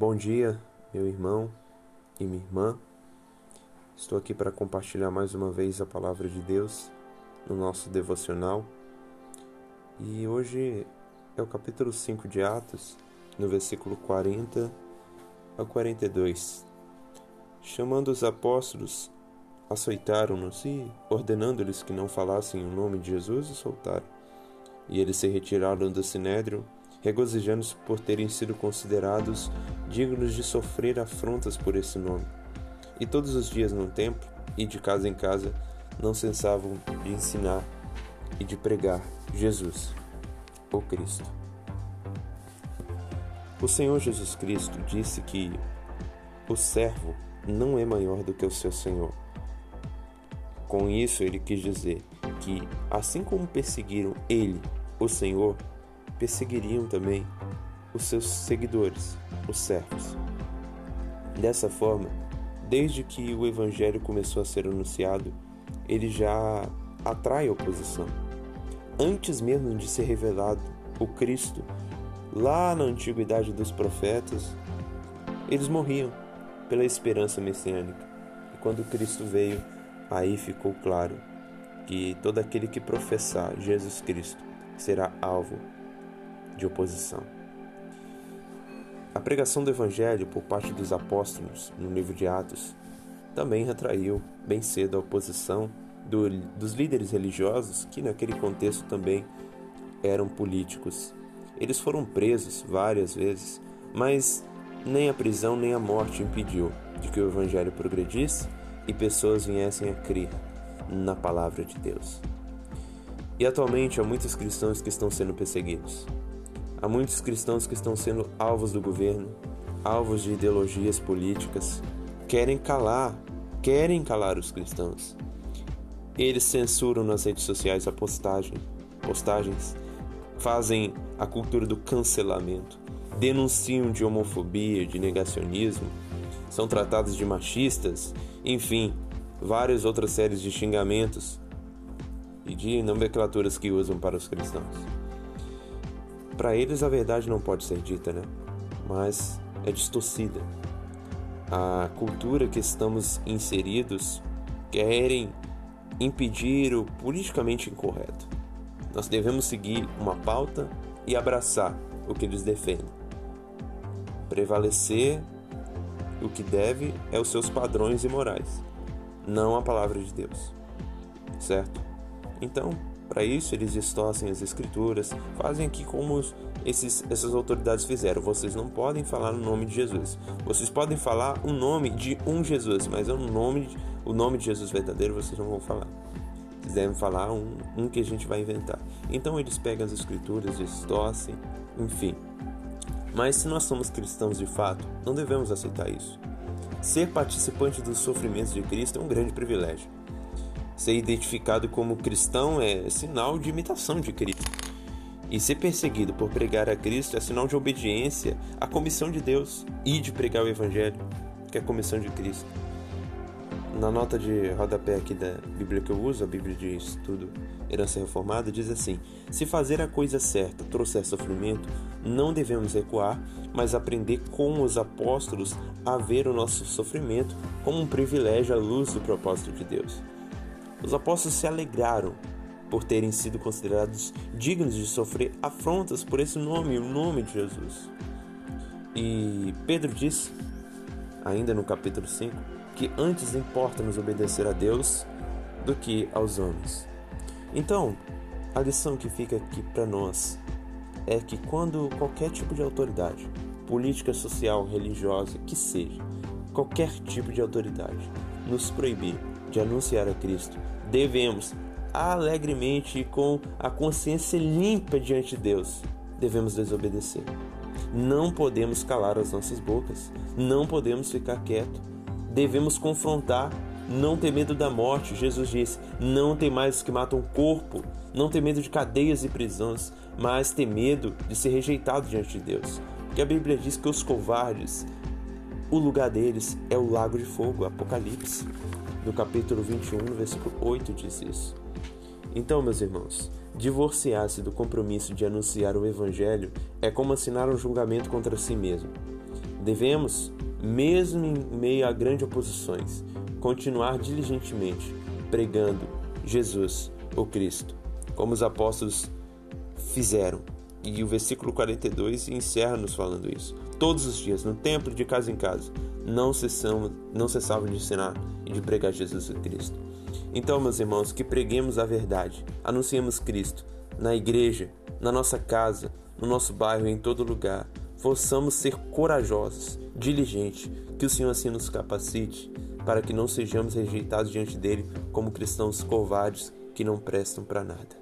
Bom dia, meu irmão e minha irmã. Estou aqui para compartilhar mais uma vez a palavra de Deus no nosso devocional. E hoje é o capítulo 5 de Atos, no versículo 40 ao 42. Chamando os apóstolos, açoitaram-nos e, ordenando-lhes que não falassem o nome de Jesus, os soltaram. E eles se retiraram do sinédrio regozijando-se por terem sido considerados dignos de sofrer afrontas por esse nome. E todos os dias no templo e de casa em casa não cessavam de ensinar e de pregar Jesus, o Cristo. O Senhor Jesus Cristo disse que o servo não é maior do que o seu Senhor. Com isso, ele quis dizer que, assim como perseguiram ele, o Senhor, perseguiriam também os seus seguidores, os servos. Dessa forma, desde que o evangelho começou a ser anunciado, ele já atrai oposição. Antes mesmo de ser revelado o Cristo, lá na antiguidade dos profetas, eles morriam pela esperança messiânica. E quando Cristo veio, aí ficou claro que todo aquele que professar Jesus Cristo será alvo de oposição. A pregação do Evangelho por parte dos apóstolos no livro de Atos também atraiu bem cedo a oposição do, dos líderes religiosos, que naquele contexto também eram políticos. Eles foram presos várias vezes, mas nem a prisão nem a morte impediu de que o Evangelho progredisse e pessoas viessem a crer na palavra de Deus. E atualmente há muitos cristãos que estão sendo perseguidos. Há muitos cristãos que estão sendo alvos do governo, alvos de ideologias políticas, querem calar, querem calar os cristãos. Eles censuram nas redes sociais a postagem, postagens, fazem a cultura do cancelamento, denunciam de homofobia, de negacionismo, são tratados de machistas, enfim, várias outras séries de xingamentos e de nomenclaturas que usam para os cristãos. Para eles a verdade não pode ser dita, né? Mas é distorcida. A cultura que estamos inseridos querem impedir o politicamente incorreto. Nós devemos seguir uma pauta e abraçar o que eles defendem. Prevalecer o que deve é os seus padrões e morais, não a palavra de Deus. Certo? Então, para isso, eles distorcem as escrituras, fazem aqui como esses, essas autoridades fizeram. Vocês não podem falar o nome de Jesus. Vocês podem falar o nome de um Jesus, mas o nome, o nome de Jesus verdadeiro vocês não vão falar. Vocês devem falar um, um que a gente vai inventar. Então eles pegam as escrituras, distorcem, enfim. Mas se nós somos cristãos de fato, não devemos aceitar isso. Ser participante dos sofrimentos de Cristo é um grande privilégio. Ser identificado como cristão é sinal de imitação de Cristo. E ser perseguido por pregar a Cristo é sinal de obediência à comissão de Deus e de pregar o Evangelho, que é a comissão de Cristo. Na nota de rodapé aqui da Bíblia que eu uso, a Bíblia de Estudo Herança Reformada, diz assim: Se fazer a coisa certa trouxer sofrimento, não devemos recuar, mas aprender com os apóstolos a ver o nosso sofrimento como um privilégio à luz do propósito de Deus. Os apóstolos se alegraram por terem sido considerados dignos de sofrer afrontas por esse nome, o nome de Jesus. E Pedro disse, ainda no capítulo 5, que antes importa nos obedecer a Deus do que aos homens. Então, a lição que fica aqui para nós é que quando qualquer tipo de autoridade, política, social, religiosa, que seja, qualquer tipo de autoridade, nos proibir de anunciar a Cristo, devemos alegremente e com a consciência limpa diante de Deus, devemos desobedecer. Não podemos calar as nossas bocas, não podemos ficar quieto. Devemos confrontar, não ter medo da morte. Jesus disse: Não tem mais os que matam o corpo, não ter medo de cadeias e prisões, mas ter medo de ser rejeitado diante de Deus. Porque a Bíblia diz que os covardes, o lugar deles é o lago de fogo, Apocalipse no capítulo 21, no versículo 8 diz isso. Então, meus irmãos, divorciar-se do compromisso de anunciar o Evangelho é como assinar um julgamento contra si mesmo. Devemos, mesmo em meio a grandes oposições, continuar diligentemente pregando Jesus, o Cristo, como os apóstolos fizeram. E o versículo 42 encerra nos falando isso. Todos os dias, no templo, de casa em casa, não cessamos, não cessavam de ensinar e de pregar Jesus Cristo. Então, meus irmãos, que preguemos a verdade, anunciemos Cristo na igreja, na nossa casa, no nosso bairro, em todo lugar. Possamos ser corajosos, diligentes, que o Senhor assim nos capacite para que não sejamos rejeitados diante dele como cristãos covardes que não prestam para nada.